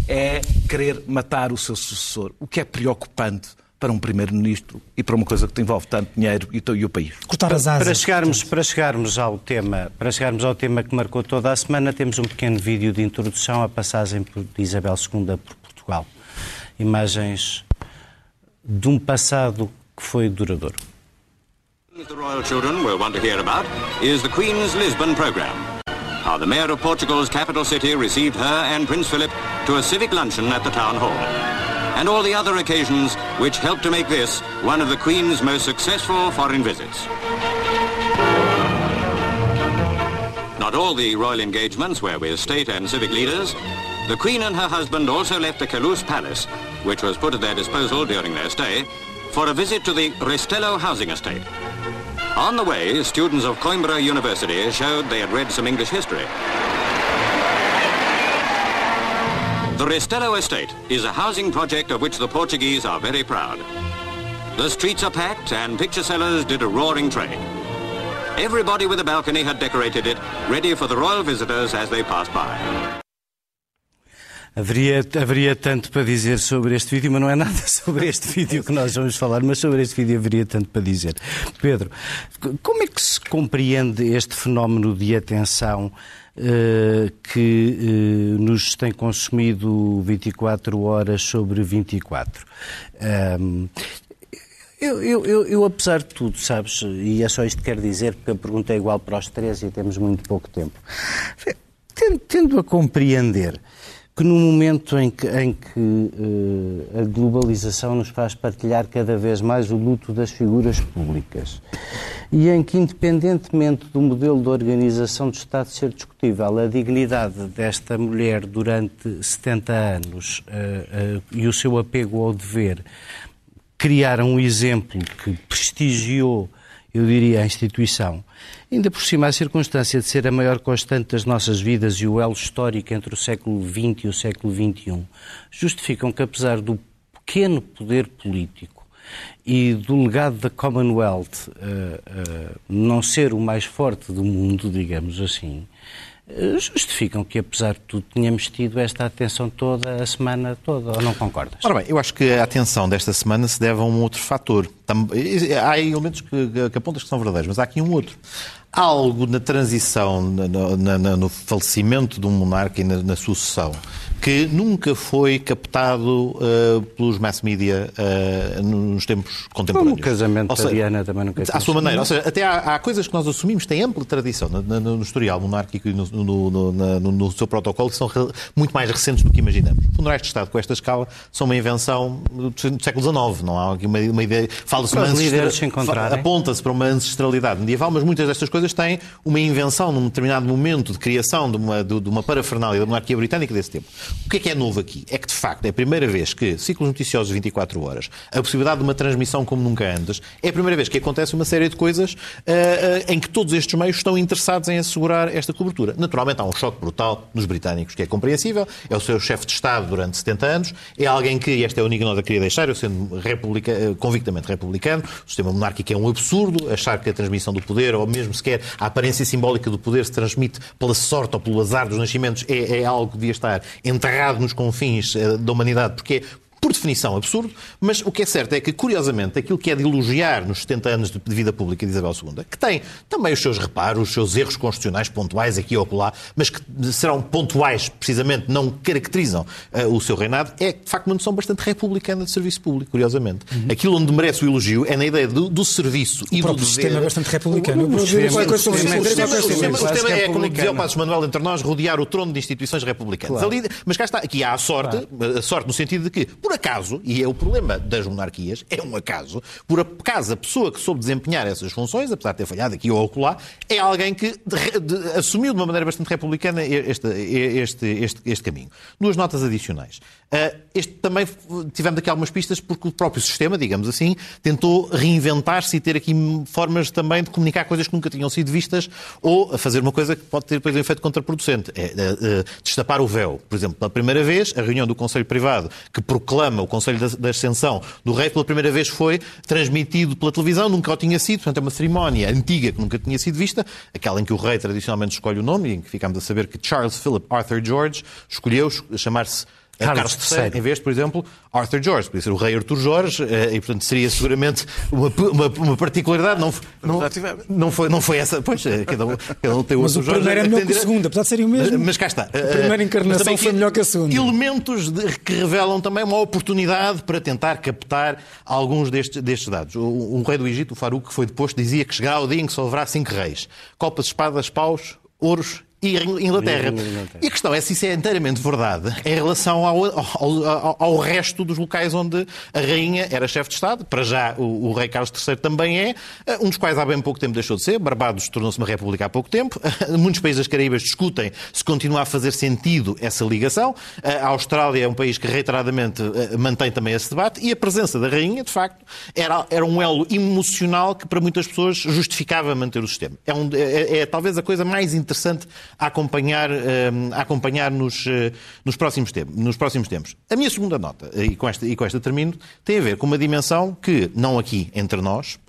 é querer matar o seu sucessor, o que é preocupante para um Primeiro-Ministro e para uma coisa que te envolve tanto dinheiro e, o país. Cortar as asas. Para chegarmos, para, chegarmos ao tema, para chegarmos ao tema que marcou toda a semana, temos um pequeno vídeo de introdução à passagem de Isabel II por Portugal. Imagens de um passado que foi duradouro. The royal children will want to hear about is the Queen's Lisbon programme. How the mayor of Portugal's capital city received her and Prince Philip to a civic luncheon at the town hall. And all the other occasions which helped to make this one of the Queen's most successful foreign visits. Not all the royal engagements were with state and civic leaders. The Queen and her husband also left the Caluce Palace, which was put at their disposal during their stay, for a visit to the Restello housing estate. On the way, students of Coimbra University showed they had read some English history. The Restelo estate is a housing project of which the Portuguese are very proud. The streets are packed and picture sellers did a roaring trade. Everybody with a balcony had decorated it, ready for the royal visitors as they passed by. Haveria, haveria tanto para dizer sobre este vídeo, mas não é nada *laughs* sobre este vídeo que nós vamos falar, mas sobre este vídeo haveria tanto para dizer. Pedro, como é que se compreende este fenómeno de atenção que eh, nos tem consumido 24 horas sobre 24? Ahm, eu, eu, eu, eu, apesar de tudo, sabes, e é só isto que quero dizer, porque a pergunta é igual para os três e temos muito pouco tempo. Tendo, tendo a compreender que no momento em que, em que uh, a globalização nos faz partilhar cada vez mais o luto das figuras públicas e em que, independentemente do modelo de organização do Estado ser discutível, a dignidade desta mulher durante 70 anos uh, uh, e o seu apego ao dever criaram um exemplo que prestigiou, eu diria, a instituição. Ainda por cima, a circunstância de ser a maior constante das nossas vidas e o elo histórico entre o século XX e o século XXI justificam que, apesar do pequeno poder político e do legado da Commonwealth uh, uh, não ser o mais forte do mundo, digamos assim, justificam que, apesar de tudo, tenhamos tido esta atenção toda a semana toda, ou não concordas? Ora bem, eu acho que a atenção desta semana se deve a um outro fator. Há elementos que, que apontas que são verdadeiros, mas há aqui um outro. Há algo na transição, no, na, no falecimento de um monarca e na, na sucessão, que nunca foi captado uh, pelos mass media uh, nos tempos contemporâneos. Como o casamento seja, da Diana também nunca À sua maneira. Ou seja, até há, há, coisas que nós assumimos têm ampla tradição no, no, no historial monárquico e no, no, seu protocolo que são muito mais recentes do que imaginamos. Funerais de Estado com esta escala são uma invenção do século XIX. Não há uma, uma ideia. Fala-se uma ancestral... Aponta-se para uma ancestralidade medieval, mas muitas destas coisas têm uma invenção num determinado momento de criação de uma, de, de uma parafernália da monarquia britânica desse tempo. O que é que é novo aqui? É que, de facto, é a primeira vez que ciclos noticiosos de 24 horas, a possibilidade de uma transmissão como nunca antes, é a primeira vez que acontece uma série de coisas uh, uh, em que todos estes meios estão interessados em assegurar esta cobertura. Naturalmente, há um choque brutal nos britânicos, que é compreensível. É o seu chefe de Estado durante 70 anos. É alguém que, esta é a única nota que queria deixar, eu sendo republica, uh, convictamente republicano, o sistema monárquico é um absurdo, achar que a transmissão do poder, ou mesmo sequer a aparência simbólica do poder se transmite pela sorte ou pelo azar dos nascimentos, é, é algo que devia estar em enterrado nos confins eh, da humanidade, porque por definição, absurdo, mas o que é certo é que, curiosamente, aquilo que é de elogiar nos 70 anos de vida pública de Isabel II, que tem também os seus reparos, os seus erros constitucionais pontuais aqui ou acolá, mas que serão pontuais, precisamente, não caracterizam uh, o seu reinado, é, de facto, uma noção bastante republicana de serviço público, curiosamente. Uhum. Aquilo onde merece o elogio é na ideia do, do serviço o e do dever... sistema é bastante republicano. O, o, o, sistema é, como dizia o Passos Manuel entre nós, rodear o trono de instituições republicanas. Claro. Ali, mas cá está, aqui há a sorte, claro. a sorte no sentido de que, por acaso, e é o problema das monarquias, é um acaso, por acaso a pessoa que soube desempenhar essas funções, apesar de ter falhado aqui ou acolá, é alguém que de, de, assumiu de uma maneira bastante republicana este, este, este, este caminho. Duas notas adicionais. Uh, este também tivemos aqui algumas pistas porque o próprio sistema, digamos assim, tentou reinventar-se e ter aqui formas também de comunicar coisas que nunca tinham sido vistas ou fazer uma coisa que pode ter depois um efeito contraproducente. É uh, uh, destapar o véu. Por exemplo, pela primeira vez, a reunião do Conselho Privado que proclama o Conselho da, da Ascensão do Rei pela primeira vez foi transmitido pela televisão, nunca o tinha sido, portanto é uma cerimónia antiga que nunca tinha sido vista, aquela em que o Rei tradicionalmente escolhe o nome e em que ficamos a saber que Charles Philip Arthur George escolheu chamar-se Carlos, Carlos III, em vez, por exemplo, Arthur George. Podia ser o rei Arthur Jorge eh, e, portanto, seria seguramente uma, uma, uma particularidade. Não, não, não, foi, não foi essa. Pois, eh, cada um, cada um tem o Mas o primeiro é melhor que o segundo, apesar de serem o mesmo. Mas cá está. A primeira encarnação foi melhor que a segunda. Elementos de, que revelam também uma oportunidade para tentar captar alguns destes, destes dados. O, um rei do Egito, o Farouk, que foi depois, dizia que chegará o dia em que só haverá cinco reis. Copas, espadas, paus, ouros e Inglaterra. E a questão é se isso é inteiramente verdade em relação ao, ao, ao, resto dos locais onde a rainha era chefe de Estado. Para já, o, o, rei Carlos III também é, eh, um dos quais há bem pouco tempo deixou de ser. Barbados tornou-se uma república há pouco tempo. *laughs* Muitos países das Caraíbas discutem se continua a fazer sentido essa ligação. Eh, a Austrália é um país que reiteradamente eh, mantém também esse debate e a presença da rainha, de facto, era, era um elo emocional que para muitas pessoas justificava manter o sistema. É, um, é, é talvez a coisa mais interessante a acompanhar, eh, a acompanhar nos, eh, nos, próximos tempos, nos próximos tempos. A minha segunda nota, e com, esta, e com esta termino, tem a ver com uma dimensão que, não aqui entre nós,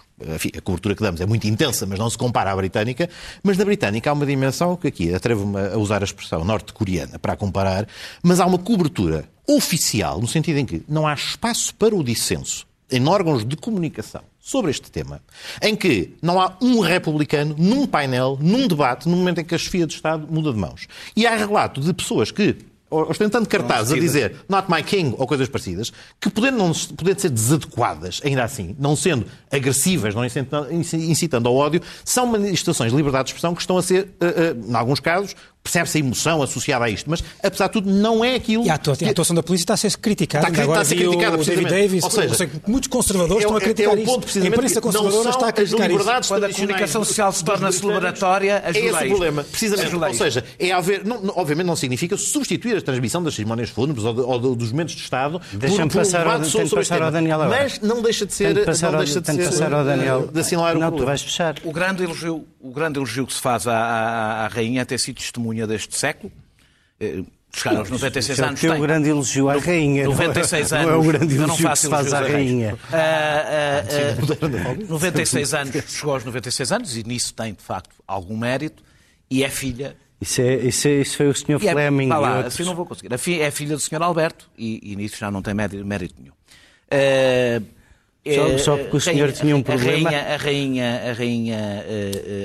a cobertura que damos é muito intensa, mas não se compara à britânica. Mas na britânica há uma dimensão que aqui atrevo-me a usar a expressão norte-coreana para comparar, mas há uma cobertura oficial, no sentido em que não há espaço para o dissenso em órgãos de comunicação sobre este tema, em que não há um republicano num painel, num debate, no momento em que a chefia de Estado muda de mãos. E há relato de pessoas que ostentando cartazes a dizer not my king ou coisas parecidas, que podendo, não, podendo ser desadequadas, ainda assim, não sendo agressivas, não incitando ao ódio, são manifestações de liberdade de expressão que estão a ser, uh, uh, em alguns casos, percebe-se a emoção associada a isto, mas apesar de tudo não é aquilo... E a, atuação, a atuação da polícia está a ser criticada. Está, está a ser criticada, o David Davis, ou seja, seja, muitos conservadores é, estão a criticar é, é o ponto, isso. A imprensa conservadora está a criticar isso. Quando a comunicação social se torna celebratória, ajuda É esse o problema, precisamente. Ou seja, é haver, não, obviamente não significa substituir a transmissão das cerimónias fúnebres ou, de, ou dos momentos de Estado Deixa-me passar, ao, sobre passar ao Daniel agora. Mas não deixa de ser... Passar não deixa de ser, passar ao Daniel. De assinalar não, tu vais fechar. O grande elogio, o grande elogio que se faz à, à, à rainha é ter sido testemunha deste século, eh, chegar aos 96 anos. É o grande elogio à rainha. 96 anos. Não é o grande elogio que se faz à rainha. Uh, uh, uh, 96 anos, chegou aos 96 anos e nisso tem, de facto, algum mérito e é filha. Isso, é, isso, é, isso foi o Sr. É, Fleming. Vá lá, assim não vou conseguir. É filha do Sr. Alberto e, e nisso já não tem mérito, mérito nenhum. Uh, só, só, porque o senhor tinha um problema. A rainha, a rainha, a rainha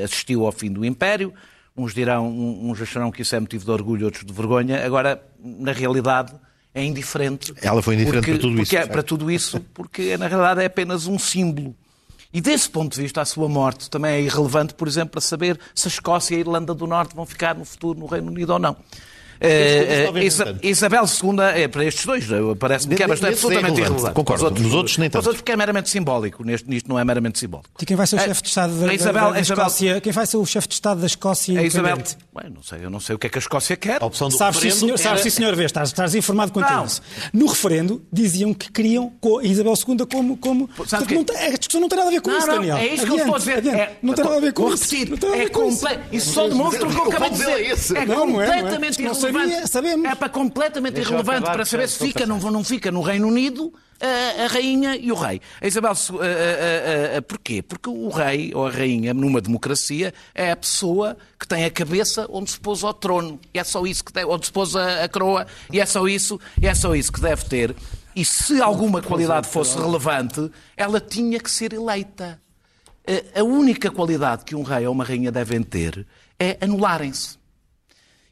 assistiu ao fim do Império, Uns dirão, uns acharão que isso é motivo de orgulho, outros de vergonha. Agora, na realidade, é indiferente. Ela foi indiferente porque, para tudo isso. É, para tudo isso, porque na realidade é apenas um símbolo. E desse ponto de vista, a sua morte também é irrelevante, por exemplo, para saber se a Escócia e a Irlanda do Norte vão ficar no futuro no Reino Unido ou não. Uh, Isabel II, é para estes dois, parece-me que é bastante absolutamente irrelevante. Concordo. Outros, Nos outros nem tanto. Os outros porque é meramente simbólico. Neste, nisto não é meramente simbólico. E quem vai ser o chefe de Estado da, Isabel, da, da Escócia? Quem vai ser o chefe de Estado da Escócia? A Isabel. Bem, não sei, eu não sei o que é que a Escócia quer. A opção do sabes, sim, senhor, era... sabes, sim, senhor, vês, estás, estás informado quanto a isso. No referendo, diziam que queriam a Isabel II como. como... Portanto, que... não, a discussão não tem nada a ver com não, isso, não, Daniel. É isso que eu estou a dizer. É, não tem nada a ver com isso. Repetir, é completo. Isso só demonstra o que eu acabei de dizer. É completamente irrelevante. Irrelevante. sabemos. É para completamente Deixa irrelevante acabar, para saber se fica, passando. não, fica no Reino Unido a, a rainha e o rei. A Isabel, a, a, a, a, porquê? Porque o rei ou a rainha, numa democracia, é a pessoa que tem a cabeça onde se pôs ao trono. E é só isso que deve, onde se pôs a, a coroa. E é só isso, e é só isso que deve ter. E se alguma qualidade fosse relevante, ela tinha que ser eleita. A- A única qualidade que um rei ou uma rainha devem ter é anularem-se.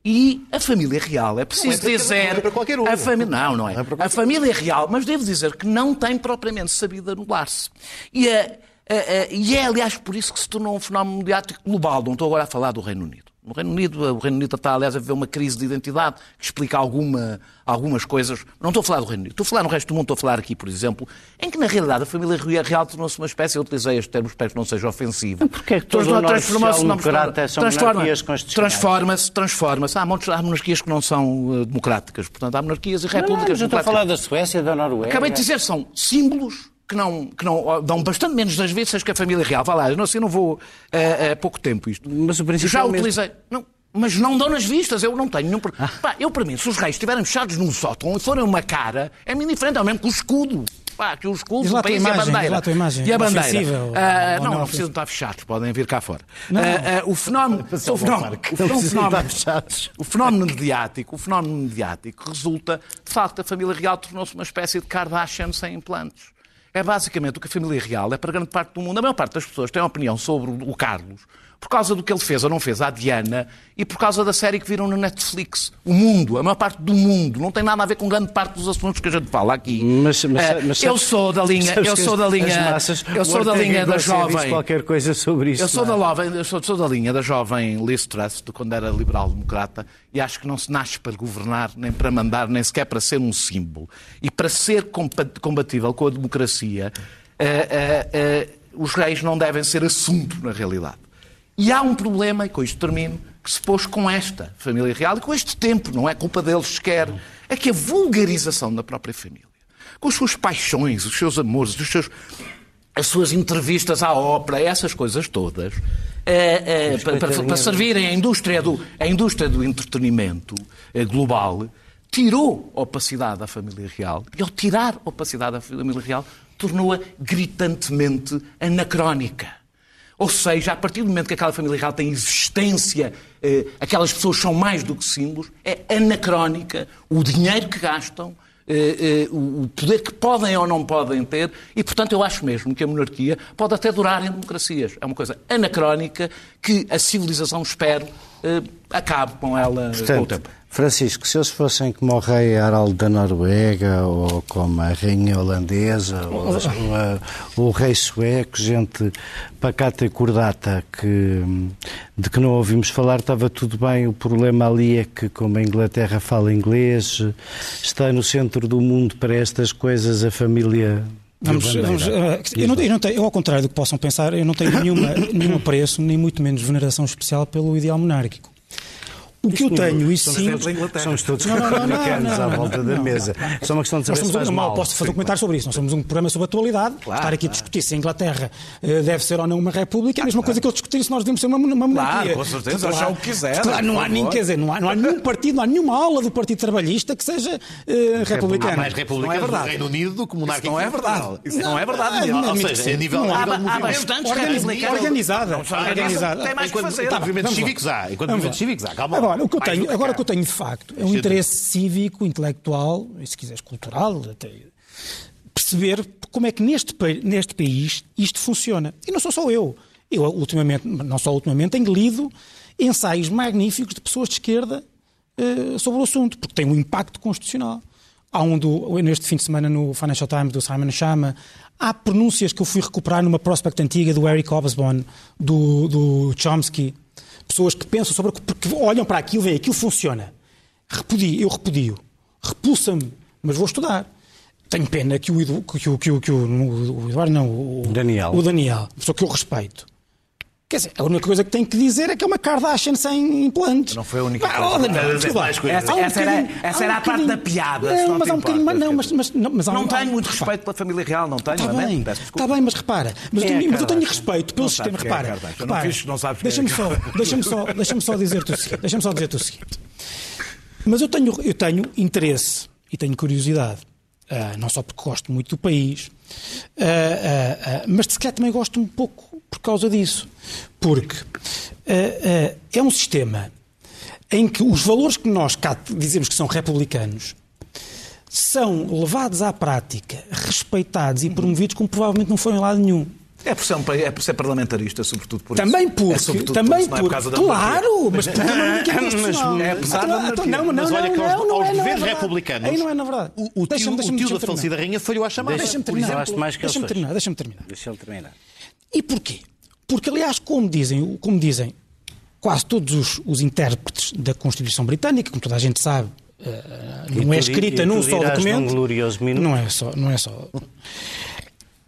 E a família real, é preciso Não é para cada dizer. não é para qualquer um. A fami... Não, não é. Não é a família real, mas devo dizer que não tem propriamente sabido anular-se. E, a- a- a- e é, aliás, por isso que se tornou um fenómeno mediático global. Não estou agora a falar do Reino Unido. No Reino Unido, o Reino Unido está, aliás, a viver uma crise de identidade que explica alguma, algumas coisas. Não estou a falar do Reino Unido. Estou a falar no resto do mundo. Estou a falar aqui, por exemplo, em que, na realidade, a família real tornou-se uma espécie, eu utilizei estes termos, espero que não seja ofensivo. Porquê é que todo o norte Transformou-se numa- social-democrata são transforma-? Transforma-se, transforma-se. Há, montes- há monarquias que não são eh, democráticas. Portanto, há monarquias e Não, não, repúblicas mas eu estou a falar da Suécia, da Noruega. Acabei de dizer, são símbolos que não, que não dão bastante menos das vezes que a família real. Vá lá, eu não sei, não vou eh, há pouco tempo isto. Mas o princípio Já é o mesmo. utilizei. Não, mas não dão nas vistas, eu não tenho nenhum. pro- Pá, eu, para mim, se os reis estiverem fechados num sótão e forem uma cara, é-me indiferente, é o mesmo que o escudo. Pá, que o escudo, Diz lá o país e a imagem, bandeira. lá a imagem. E a bandeira. Ofensiva Ah, não, não não precisam estar fechados, podem vir cá fora. Ah, ah, o fenómeno. *laughs* o fenómeno, o fenómeno- o fenómeno mediático, o fenómeno mediático resulta, de facto, a família real tornou-se uma espécie de Kardashian sem implantes. É basicamente o que a família real é para grande parte do mundo. A maior parte das pessoas tem opinião sobre o Carlos por causa do que ele fez ou não fez à Diana e por causa da série que viram na Netflix. O mundo, a maior parte do mundo. Não tem nada a ver com grande parte dos assuntos que a gente fala aqui. Mas, mas, Eh, mas eu sou da linha, eu sou da linha, as massas- eu sou da linha da jovem. qualquer coisa sobre isso. Eu sou da, não é? jovem, eu sou, sou da linha da jovem Liz Truss, de quando era liberal-democrata, e acho que não se nasce para governar, nem para mandar, nem sequer para ser um símbolo. E para ser compa- compatível com a democracia, eh, eh, eh, os reis não devem ser assunto, na realidade. E há um problema, e com isto termino, que se pôs com esta família real e com este tempo, não é culpa deles sequer, é que a vulgarização da própria família, com as suas paixões, os seus amores, os seus, as suas entrevistas à ópera, essas coisas todas, eh, eh, para, para- para servirem à indústria do, à indústria do entretenimento eh, global, tirou opacidade à família real e, ao tirar opacidade à família real, tornou-a gritantemente anacrónica. Ou seja, a partir do momento que aquela família real tem existência, eh, aquelas pessoas são mais do que símbolos, é anacrónica o dinheiro que gastam, eh, eh, o poder que podem ou não podem ter, e portanto eu acho mesmo que a monarquia pode até durar em democracias. É uma coisa anacrónica que a civilização, espero, acabe com ela com o Portanto, tempo. Francisco, se eles fossem como o rei Harald da Noruega, ou como a rainha holandesa, ou, ou a- o rei sueco, gente pacata e cordata, que, de que não ouvimos falar, estava tudo bem. O problema ali é que, como a Inglaterra fala inglês, está no centro do mundo para estas coisas a família... Vamos, vamos, eh, eu, não, eu, não tenho, eu, ao contrário do que possam pensar, eu não tenho nenhuma, *coughs* nenhum apreço, nem muito menos veneração especial pelo ideal monárquico. O que eu tenho, isso sim. Somos todos republicanos à volta da mesa. Só uma questão de Nós saber se somos faz um, mal. posso fazer um comentário sobre isso. Nós somos um programa sobre a atualidade. Estar aqui a discutir se a Inglaterra eh, deve ser ou não uma república é a mesma coisa que eu discutir se nós devemos ser uma, uma monarquia. com certeza, achar o que quiser, Claro, não há, nem, favor. quer dizer, não, há, não há nenhum partido, não há nenhuma aula do Partido Trabalhista que seja eh, republicano. Há mais é verdade. no Reino Unido do que monárquicas Não é verdade. Isso não é verdade. Não, Ou seja, a nível, há- bastantes republicanos. organizada. Tem mais que fazer. enquanto movimentos cívicos há. Enquanto movimentos cívicos há. Calma. Agora, o que eu tenho, agora que eu tenho de facto é um interesse cívico, intelectual, e se quiseres cultural, até perceber como é que neste, neste país isto funciona. E não sou só eu. Eu, ultimamente, não só ultimamente, tenho lido ensaios magníficos de pessoas de esquerda eh, sobre o assunto, porque tem um impacto constitucional. Há um do, neste fim de semana no Financial Times do Simon Chama. Há pronúncias que eu fui recuperar numa prospect antiga do Eric Hobsbawm, do, do Chomsky. Pessoas que pensam sobre. porque olham para aquilo e veem aquilo funciona. Repudio, eu repudio. Repulsa-me, mas vou estudar. Tenho pena que o, que o, que o, que o, o Eduardo, não, o Daniel. O Daniel, pessoa que eu respeito. Quer dizer, a única coisa que tenho que dizer é que é uma Kardashian sem implantes. Não foi a única Ah, coisa. oh, Daniel, Essa- desculpa essa- um essa era- essa um era a parte da piada, Não, não mas há um bocadinho. importas, Não, mas, mas, não, mas há Não um- tenho muito respeito pela família real, não tenho, Está bem, está bem, mas repara. Mas, eu é tenho, mas eu tenho respeito pelo Não sistema. quem é Repara. Não repara. fiz- não sabes é Deixa-me só, Kardashian. deixa-me só, deixa-me só dizer-te o seguinte. Deixa-me só dizer-te o seguinte. Mas eu tenho, eu tenho interesse e tenho curiosidade, uh, não só porque gosto muito do país, uh, uh, mas se calhar também gosto um pouco por causa disso. Porque é um sistema em que os valores que nós cá dizemos que são republicanos são levados à prática, respeitados e promovidos como provavelmente não foram em lado nenhum. É por, ser, é por ser parlamentarista, sobretudo por também isso. Porque, é sobretudo também por isso, é por claro, mas *laughs* porque não é é apesar da então, não, não, mas olha não, que aos, não, aos não, governos não é republicanos, aí não é na verdade. o, o deixa tio, deixa o tio da falecida rainha falhou à chamada. Deixa-me terminar. Deixa-me terminar, deixa-me terminar. Deixa terminar. E porquê? Porque, aliás, como dizem, como dizem quase todos os, os intérpretes da Constituição Britânica, como toda a gente sabe, uh, não é escrita num só documento. Não é só, não é só.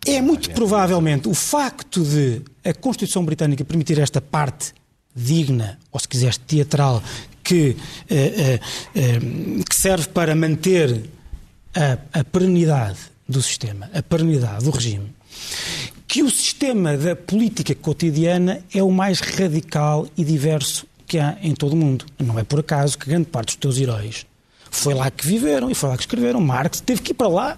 É muito provavelmente o facto de a Constituição Britânica permitir esta parte digna, ou se quiseres teatral, que, eh, eh, que serve para manter a, a perenidade do sistema, a perenidade do regime, que o sistema da política cotidiana é o mais radical e diverso que há em todo o mundo. Não é por acaso que grande parte dos teus heróis foi lá que viveram e foi lá que escreveram. Marx teve que ir para lá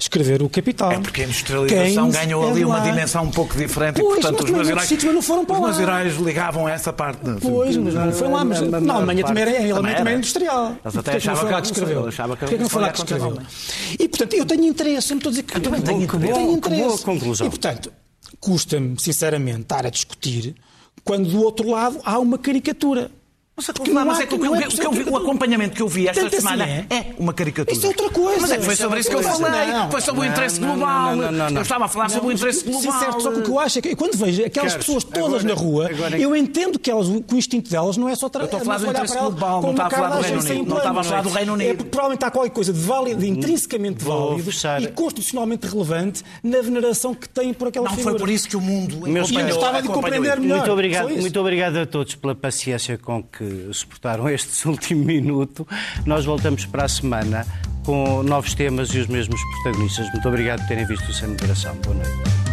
escrever o Capital. É porque a industrialização Keynes ganhou ali é uma dimensão um pouco diferente pois, e, portanto, os meus heróis, não foram para os meus heróis ligavam a essa parte. De... Pois, mas não foi lá, mas na Alemanha também era, ele também era industrial. Eles até achavam que, que escreveu. Porquê que não foi lá que escreveu? E, portanto, eu tenho interesse, não estou a dizer que... Eu também. Tenho interesse. conclusão. E, portanto, custa-me, sinceramente, estar a discutir quando do outro lado há uma caricatura. Não, mas é que o, que eu, é que eu vi, o acompanhamento que eu vi esta Tanto semana assim é. é. uma caricatura. Isso é outra coisa. Mas é que foi sobre isso que eu falei. Não, foi sobre o interesse global. Eu estava a falar sobre o interesse global. Sim, certo. Só que o que eu acho é que quando vejo aquelas pessoas todas na rua, eu entendo que, elas, que o instinto delas não é só trabalhar. Eu estou a falar do interesse global, não estava a falar do Reino Unido. Não estava a falar do Reino Unido. É provavelmente há qualquer coisa de válido, intrinsecamente válido e constitucionalmente relevante na veneração que têm por aquela figura. Não foi por isso que o mundo eu estava de compreender melhor. Muito obrigado a todos pela paciência com suportaram *laughs* este último minuto. Nós voltamos para a semana com novos temas e os mesmos protagonistas. Muito obrigado por terem visto o Sem Moderação. Boa noite.